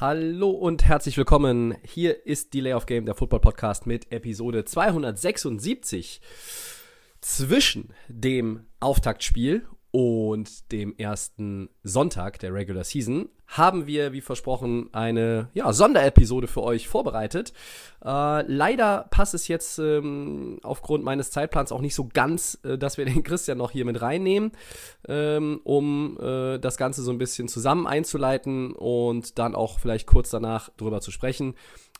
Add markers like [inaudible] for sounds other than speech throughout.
Hallo und herzlich willkommen. Hier ist Delay of Game, der Football Podcast mit Episode 276. Zwischen dem Auftaktspiel und dem ersten Sonntag der Regular Season haben wir, wie versprochen, eine ja, Sonderepisode für euch vorbereitet. Äh, leider passt es jetzt ähm, aufgrund meines Zeitplans auch nicht so ganz, äh, dass wir den Christian noch hier mit reinnehmen, ähm, um äh, das Ganze so ein bisschen zusammen einzuleiten und dann auch vielleicht kurz danach drüber zu sprechen.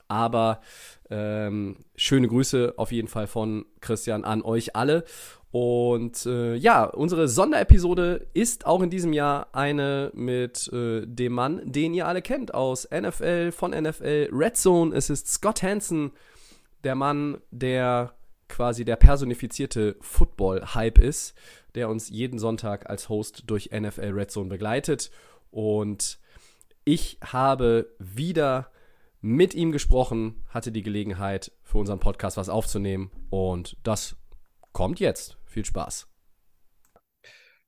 Aber ähm, schöne Grüße auf jeden Fall von Christian an euch alle. Und äh, ja, unsere Sonderepisode ist auch in diesem Jahr eine mit äh, dem Mann, den ihr alle kennt aus NFL, von NFL, Red Zone. Es ist Scott Hansen, der Mann, der quasi der personifizierte Football-Hype ist, der uns jeden Sonntag als Host durch NFL Red Zone begleitet. Und ich habe wieder mit ihm gesprochen, hatte die Gelegenheit, für unseren Podcast was aufzunehmen. Und das kommt jetzt. Viel Spaß.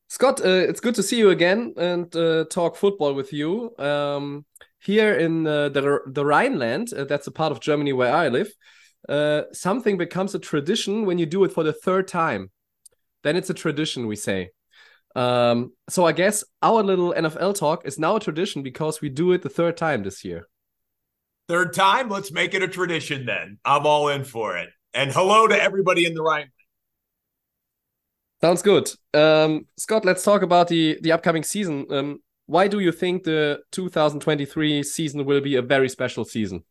Scott, uh, it's good to see you again and uh, talk football with you. Um, here in uh, the, the Rhineland, uh, that's a part of Germany where I live, uh, something becomes a tradition when you do it for the third time. Then it's a tradition, we say. Um, so I guess our little NFL talk is now a tradition because we do it the third time this year. Third time, let's make it a tradition then. I'm all in for it. And hello to everybody in the Rhine. Sounds good. Um, Scott, let's talk about the the upcoming season. Um, why do you think the 2023 season will be a very special season?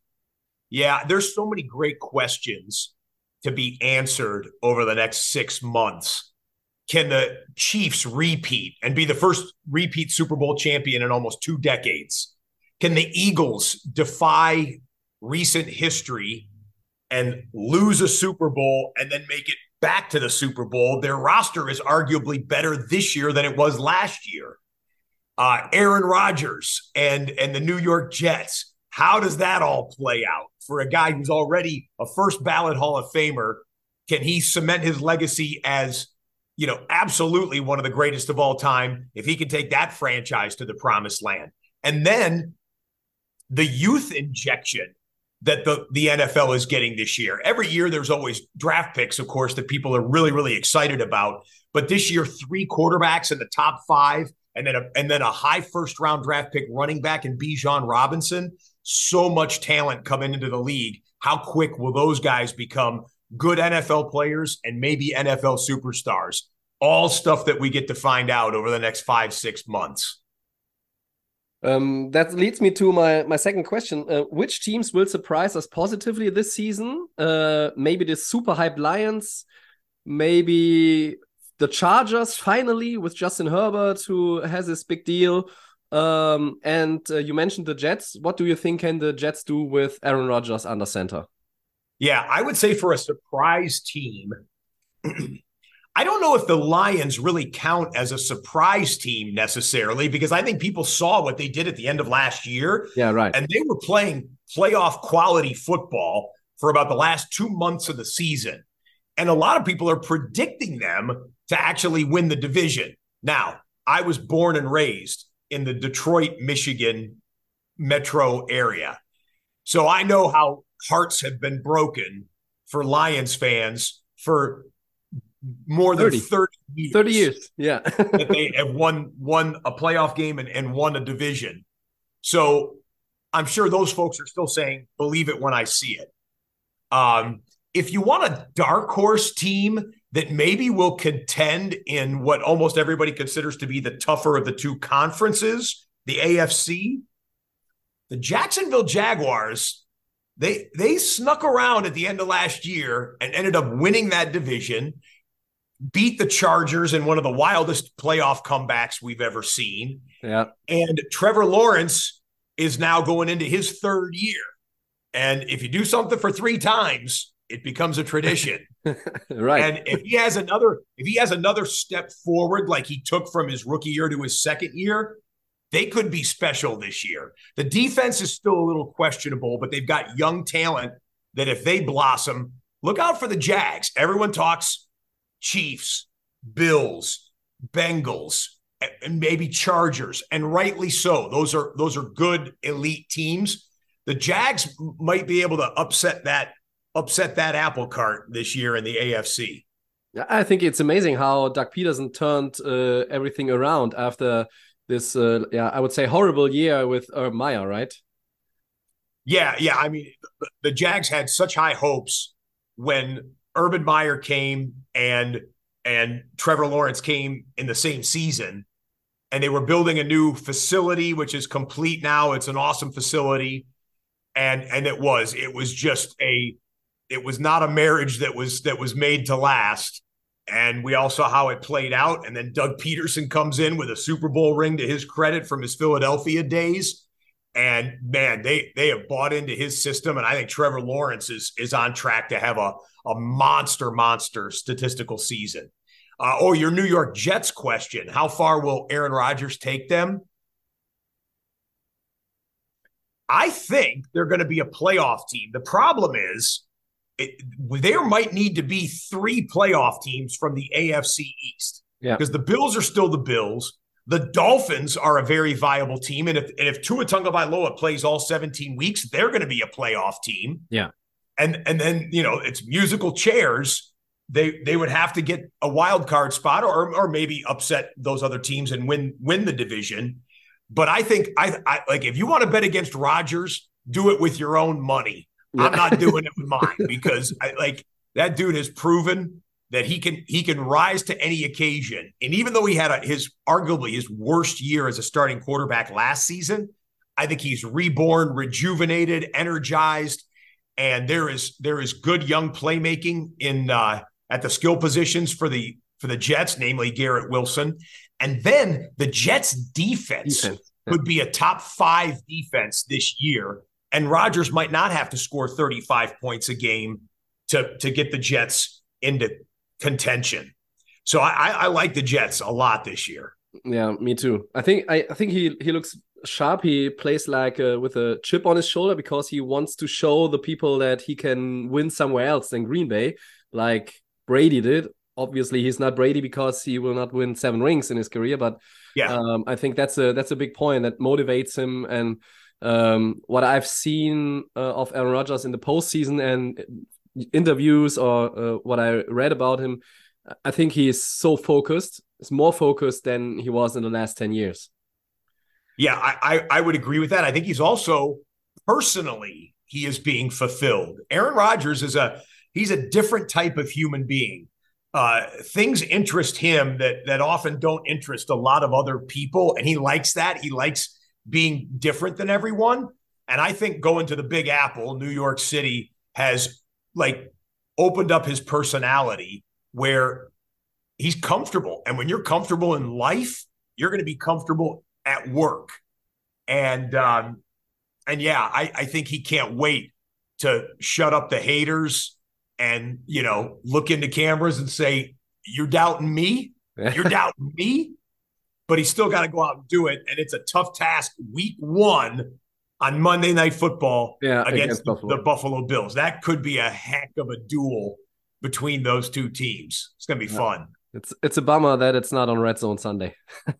Yeah, there's so many great questions to be answered over the next six months. Can the Chiefs repeat and be the first repeat Super Bowl champion in almost two decades? Can the Eagles defy recent history and lose a Super Bowl and then make it back to the Super Bowl? Their roster is arguably better this year than it was last year. Uh, Aaron Rodgers and and the New York Jets. How does that all play out for a guy who's already a first ballot Hall of Famer? Can he cement his legacy as you know absolutely one of the greatest of all time if he can take that franchise to the promised land? And then the youth injection that the, the NFL is getting this year. Every year, there's always draft picks, of course, that people are really, really excited about. But this year, three quarterbacks in the top five, and then a, and then a high first round draft pick running back in Bijan Robinson. So much talent coming into the league. How quick will those guys become good NFL players and maybe NFL superstars? All stuff that we get to find out over the next five, six months. Um, that leads me to my my second question. Uh, which teams will surprise us positively this season? Uh, maybe the super hype Lions, maybe the Chargers finally with Justin Herbert, who has this big deal. Um, and uh, you mentioned the Jets. What do you think can the Jets do with Aaron Rodgers under center? Yeah, I would say for a surprise team, [clears throat] I don't know if the Lions really count as a surprise team necessarily because I think people saw what they did at the end of last year. Yeah, right. And they were playing playoff quality football for about the last two months of the season. And a lot of people are predicting them to actually win the division. Now, I was born and raised in the Detroit, Michigan metro area. So I know how hearts have been broken for Lions fans for more than 30. 30, years. 30 years. Yeah. [laughs] that they have won won a playoff game and, and won a division. So I'm sure those folks are still saying, believe it when I see it. Um, if you want a dark horse team that maybe will contend in what almost everybody considers to be the tougher of the two conferences, the AFC, the Jacksonville Jaguars, they they snuck around at the end of last year and ended up winning that division, beat the Chargers in one of the wildest playoff comebacks we've ever seen. yeah. And Trevor Lawrence is now going into his third year. And if you do something for three times, it becomes a tradition. [laughs] right. And if he has another, if he has another step forward, like he took from his rookie year to his second year, they could be special this year. The defense is still a little questionable, but they've got young talent that if they blossom, look out for the Jags. Everyone talks Chiefs, Bills, Bengals, and maybe Chargers, and rightly so. Those are those are good elite teams. The Jags might be able to upset that upset that apple cart this year in the AFC. I think it's amazing how Doug Pederson turned uh, everything around after this, uh, yeah, I would say horrible year with uh, Meyer, right? Yeah, yeah. I mean, the, the Jags had such high hopes when Urban Meyer came and and Trevor Lawrence came in the same season, and they were building a new facility, which is complete now. It's an awesome facility, and and it was it was just a it was not a marriage that was that was made to last. And we all saw how it played out. And then Doug Pederson comes in with a Super Bowl ring to his credit from his Philadelphia days. And man, they they have bought into his system. And I think Trevor Lawrence is is on track to have a, a monster, monster statistical season. Uh, oh, your New York Jets question. How far will Aaron Rodgers take them? I think they're going to be a playoff team. The problem is it, there might need to be three playoff teams from the AFC East. Yeah. Because the Bills are still the Bills. The Dolphins are a very viable team. And if and if Tua Tagovailoa plays all 17 weeks, they're going to be a playoff team. Yeah. And and then, you know, it's musical chairs. They they would have to get a wild card spot or or maybe upset those other teams and win win the division. But I think I, I like if you want to bet against Rodgers, do it with your own money yeah. I'm not doing it with [laughs] mine because I like that dude has proven that he can he can rise to any occasion. And even though he had a, his arguably his worst year as a starting quarterback last season, I think he's reborn, rejuvenated, energized, and there is there is good young playmaking in uh, at the skill positions for the for the Jets, namely Garrett Wilson, and then the Jets defense, defense. could be a top five defense this year and Rodgers might not have to score 35 points a game to to get the Jets into contention. So I, I like the Jets a lot this year. Yeah, me too. I think I, I think he he looks sharp. He plays like uh, with a chip on his shoulder because he wants to show the people that he can win somewhere else than Green Bay, like Brady did. Obviously, he's not Brady because he will not win seven rings in his career. But yeah, um, I think that's a that's a big point that motivates him and um, what I've seen uh, of Aaron Rodgers in the postseason and interviews or uh, what I read about him, I think he is so focused. He's more focused than he was in the last 10 years. Yeah, I, I, I would agree with that. I think he's also personally he is being fulfilled. Aaron Rodgers is a he's a different type of human being. Uh, things interest him that that often don't interest a lot of other people, and he likes that. He likes being different than everyone. And I think going to the Big Apple, New York City, has like opened up his personality where he's comfortable. And when you're comfortable in life, you're going to be comfortable at work. And um, and yeah, I, I think he can't wait to shut up the haters and you know look into cameras and say, You're doubting me? [laughs] You're doubting me? but he's still got to go out and do it. And it's a tough task week one on Monday Night Football yeah, against, against Buffalo. the Buffalo Bills. That could be a heck of a duel between those two teams. It's going to be yeah. fun. It's it's a bummer that it's not on Red Zone Sunday. [laughs]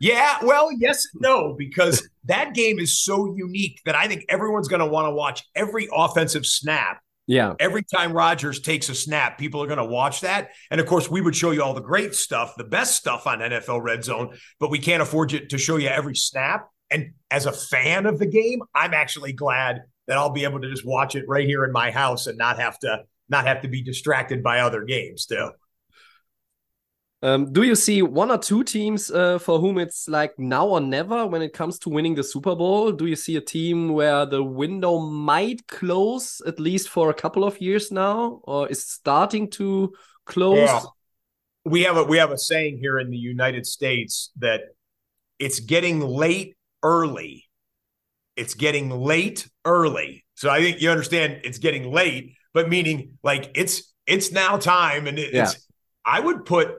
yeah, well, yes and no, because that game is so unique that I think everyone's going to want to watch every offensive snap yeah. Every time Rodgers takes a snap, people are going to watch that. And of course, we would show you all the great stuff, the best stuff on NFL Red Zone, but we can't afford to show you every snap. And as a fan of the game, I'm actually glad that I'll be able to just watch it right here in my house and not have to not have to be distracted by other games too. Um, do you see one or two teams uh, for whom it's like now or never when it comes to winning the Super Bowl? Do you see a team where the window might close at least for a couple of years now, or is starting to close? Yeah. We have a we have a saying here in the United States that it's getting late early. It's getting late early So I think you understand it's getting late, but meaning like it's it's now time, and it's. Yeah. I would put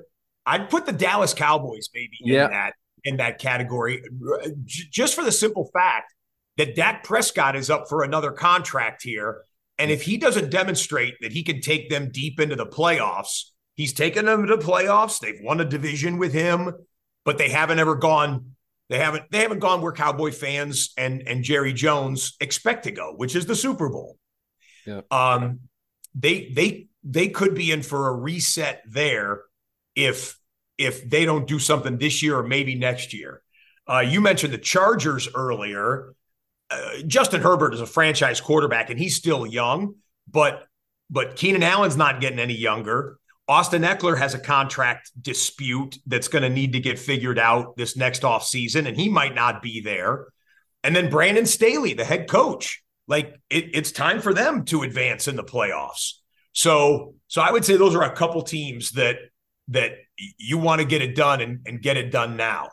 I'd put the Dallas Cowboys maybe yeah. in that in that category, just for the simple fact that Dak Prescott is up for another contract here, and if he doesn't demonstrate that he can take them deep into the playoffs, he's taken them to the playoffs. They've won a division with him, but they haven't ever gone they haven't they haven't gone where Cowboy fans and and Jerry Jones expect to go, which is the Super Bowl. Yeah. Um, they they they could be in for a reset there if if they don't do something this year or maybe next year. Uh, you mentioned the Chargers earlier. Uh, Justin Herbert is a franchise quarterback and he's still young, but but Keenan Allen's not getting any younger. Austin Ekeler has a contract dispute that's going to need to get figured out this next off season, and he might not be there. And then Brandon Staley, the head coach, like it, it's time for them to advance in the playoffs. So, so I would say those are a couple teams that that you want to get it done and, and get it done now.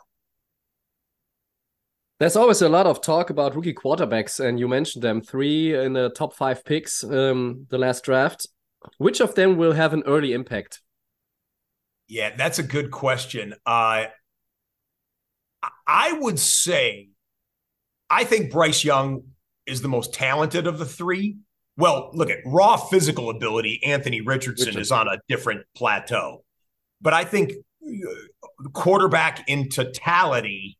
There's always a lot of talk about rookie quarterbacks, and you mentioned them three in the top five picks, um, the last draft. Which of them will have an early impact? Yeah, that's a good question. Uh, I would say, I think Bryce Young is the most talented of the three. Well, look at raw physical ability. Anthony Richardson, Richardson. is on a different plateau, but I think uh, quarterback in totality,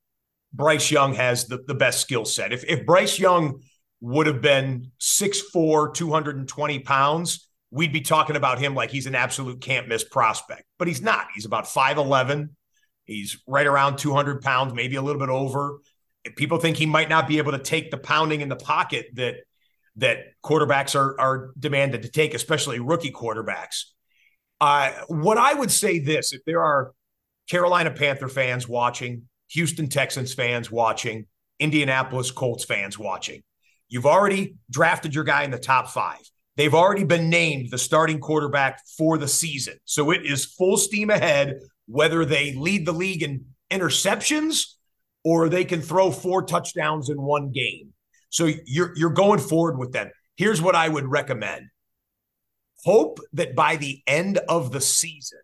Bryce Young has the, the best skill set. If if Bryce Young would have been 6'4, 220 pounds, we'd be talking about him like he's an absolute can't miss prospect, but he's not. He's about 5'11. He's right around 200 pounds, maybe a little bit over. People think he might not be able to take the pounding in the pocket that that quarterbacks are are demanded to take, especially rookie quarterbacks. Uh, what I would say this: if there are Carolina Panther fans watching, Houston Texans fans watching, Indianapolis Colts fans watching, you've already drafted your guy in the top five. They've already been named the starting quarterback for the season. So it is full steam ahead, whether they lead the league in interceptions or they can throw four touchdowns in one game. So you're you're going forward with them. Here's what I would recommend. Hope that by the end of the season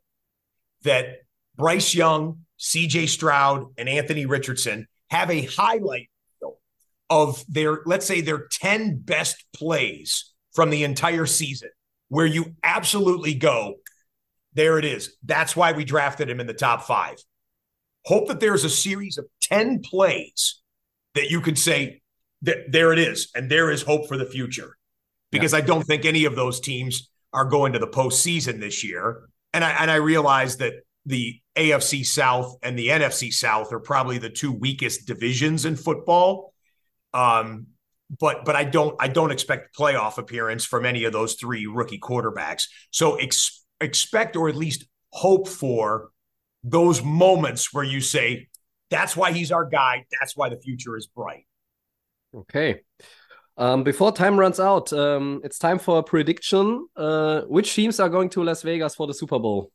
that Bryce Young, CJ Stroud, and Anthony Richardson have a highlight of their, let's say, their 10 best plays from the entire season where you absolutely go, there it is. That's why we drafted him in the top five. Hope that there's a series of 10 plays that you can say, that there it is. And there is hope for the future. Because yeah. I don't think any of those teams are going to the postseason this year. And I and I realize that the AFC South and the NFC South are probably the two weakest divisions in football. Um, but but I don't I don't expect playoff appearance from any of those three rookie quarterbacks. So ex- expect or at least hope for those moments where you say that's why he's our guy. That's why the future is bright. Okay. Um, before time runs out, um, it's time for a prediction. Uh, which teams are going to Las Vegas for the Super Bowl?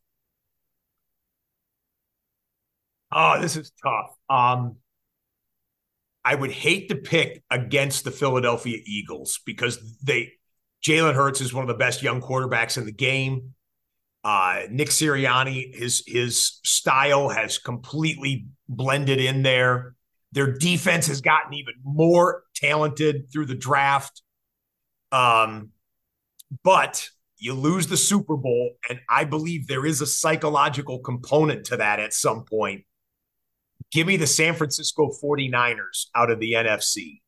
Oh, this is tough. Um, I would hate to pick against the Philadelphia Eagles because they Jalen Hurts is one of the best young quarterbacks in the game. Uh, Nick Sirianni, his his style has completely blended in there. Their defense has gotten even more talented through the draft. Um, but you lose the Super Bowl, and I believe there is a psychological component to that at some point Give me the San Francisco 49ers out of the NFC.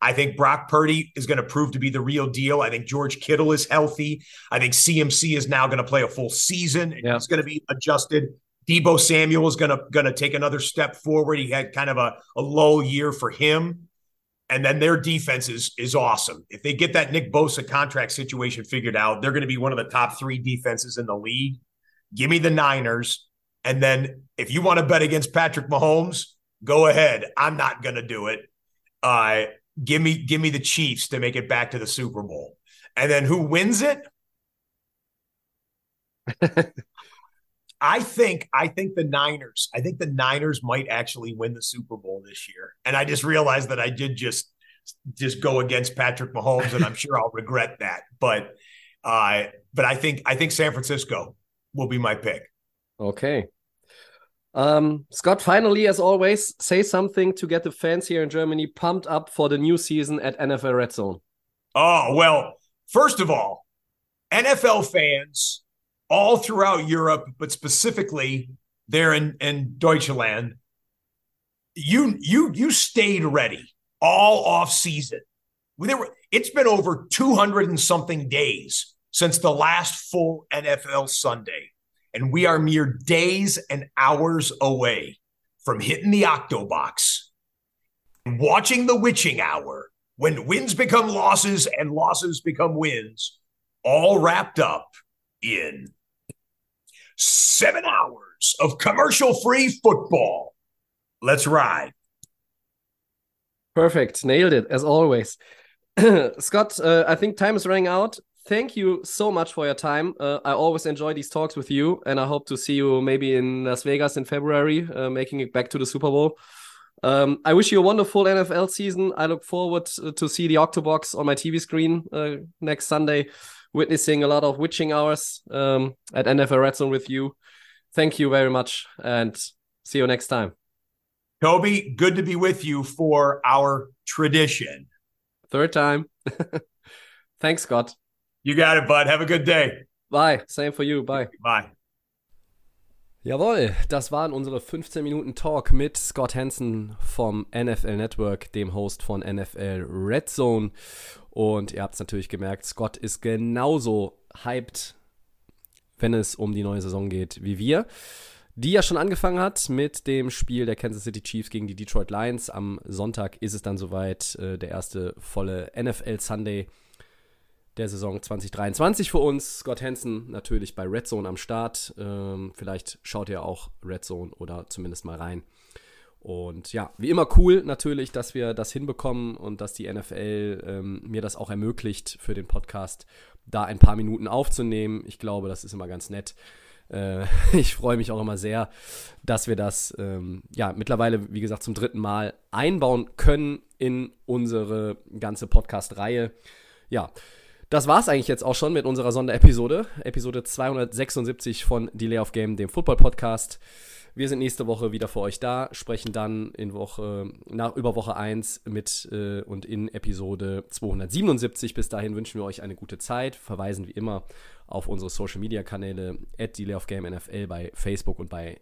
I think Brock Purdy is going to prove to be the real deal. I think George Kittle is healthy. I think CMC is now going to play a full season and yeah. he's going to be adjusted. Deebo Samuel is going to going to take another step forward. He had kind of a, a low year for him. And then their defense is is awesome. If they get that Nick Bosa contract situation figured out, they're going to be one of the top three defenses in the league. Give me the Niners. And then if you want to bet against Patrick Mahomes, go ahead. I'm not going to do it. Uh, give me give me the Chiefs to make it back to the Super Bowl. And then who wins it? [laughs] I think I think the Niners. I think the Niners might actually win the Super Bowl this year. And I just realized that I did just just go against Patrick Mahomes, and I'm sure I'll regret that. But uh, but I think I think San Francisco will be my pick. Okay. Um, Scott, finally, as always, say something to get the fans here in Germany pumped up for the new season at NFL Red Zone. Oh, well, first of all, NFL fans all throughout Europe, but specifically there in, in Deutschland, you you you stayed ready all off season. There were, it's been over 200 and something days since the last full NFL Sunday. And we are mere days and hours away from hitting the Octobox and watching the witching hour when wins become losses and losses become wins, all wrapped up in seven hours of commercial free football. Let's ride. Perfect. Nailed it, as always. [clears throat] Scott, uh, I think time is running out thank you so much for your time. Uh, I always enjoy these talks with you, and I hope to see you maybe in Las Vegas in February, uh, making it back to the Super Bowl. Um, I wish you a wonderful NFL season. I look forward to see the Octobox on my TV screen uh, next Sunday, witnessing a lot of witching hours um, at NFL Red Zone with you. Thank you very much, and see you next time. Tobi, good to be with you for our tradition. Third time. [laughs] Thanks, Scott. You got it, bud. Have a good day. Bye. Same for you. Bye. Bye. Jawohl, das waren unsere 15 Minuten Talk mit Scott Hansen vom NFL Network, dem Host von NFL Red Zone. Und ihr habt es natürlich gemerkt, Scott ist genauso hyped, wenn es um die neue Saison geht, wie wir. Die ja schon angefangen hat mit dem Spiel der Kansas City Chiefs gegen die Detroit Lions. Am Sonntag ist es dann soweit, äh, der erste volle NFL Sunday der Saison 2023 für uns. Scott Hansen natürlich bei Red Zone am Start. Ähm, vielleicht schaut ihr auch Red Zone oder zumindest mal rein. Und ja, wie immer cool natürlich, dass wir das hinbekommen und dass die NFL ähm, mir das auch ermöglicht, für den Podcast da ein paar Minuten aufzunehmen. Ich glaube, das ist immer ganz nett. Äh, [laughs] ich freue mich auch immer sehr, dass wir das ähm, ja mittlerweile, wie gesagt, zum dritten Mal einbauen können in unsere ganze Podcast-Reihe. Ja, das war es eigentlich jetzt auch schon mit unserer Sonderepisode, Episode 276 von Delay of Game, dem Football-Podcast. Wir sind nächste Woche wieder für euch da, sprechen dann in Woche, nach, über Woche 1 mit äh, und in Episode 277. Bis dahin wünschen wir euch eine gute Zeit, verweisen wie immer auf unsere Social Media Kanäle at Delay of Game NFL bei Facebook und bei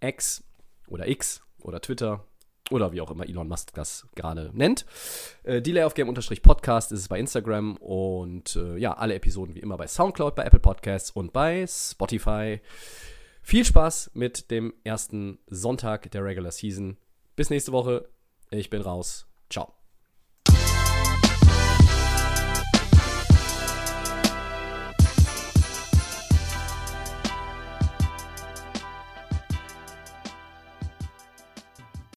X oder X oder Twitter oder wie auch immer Elon Musk das gerade nennt. Äh, Delay of Game Podcast ist es bei Instagram und äh, ja, alle Episoden wie immer bei Soundcloud, bei Apple Podcasts und bei Spotify. Viel Spaß mit dem ersten Sonntag der Regular Season. Bis nächste Woche. Ich bin raus. Ciao.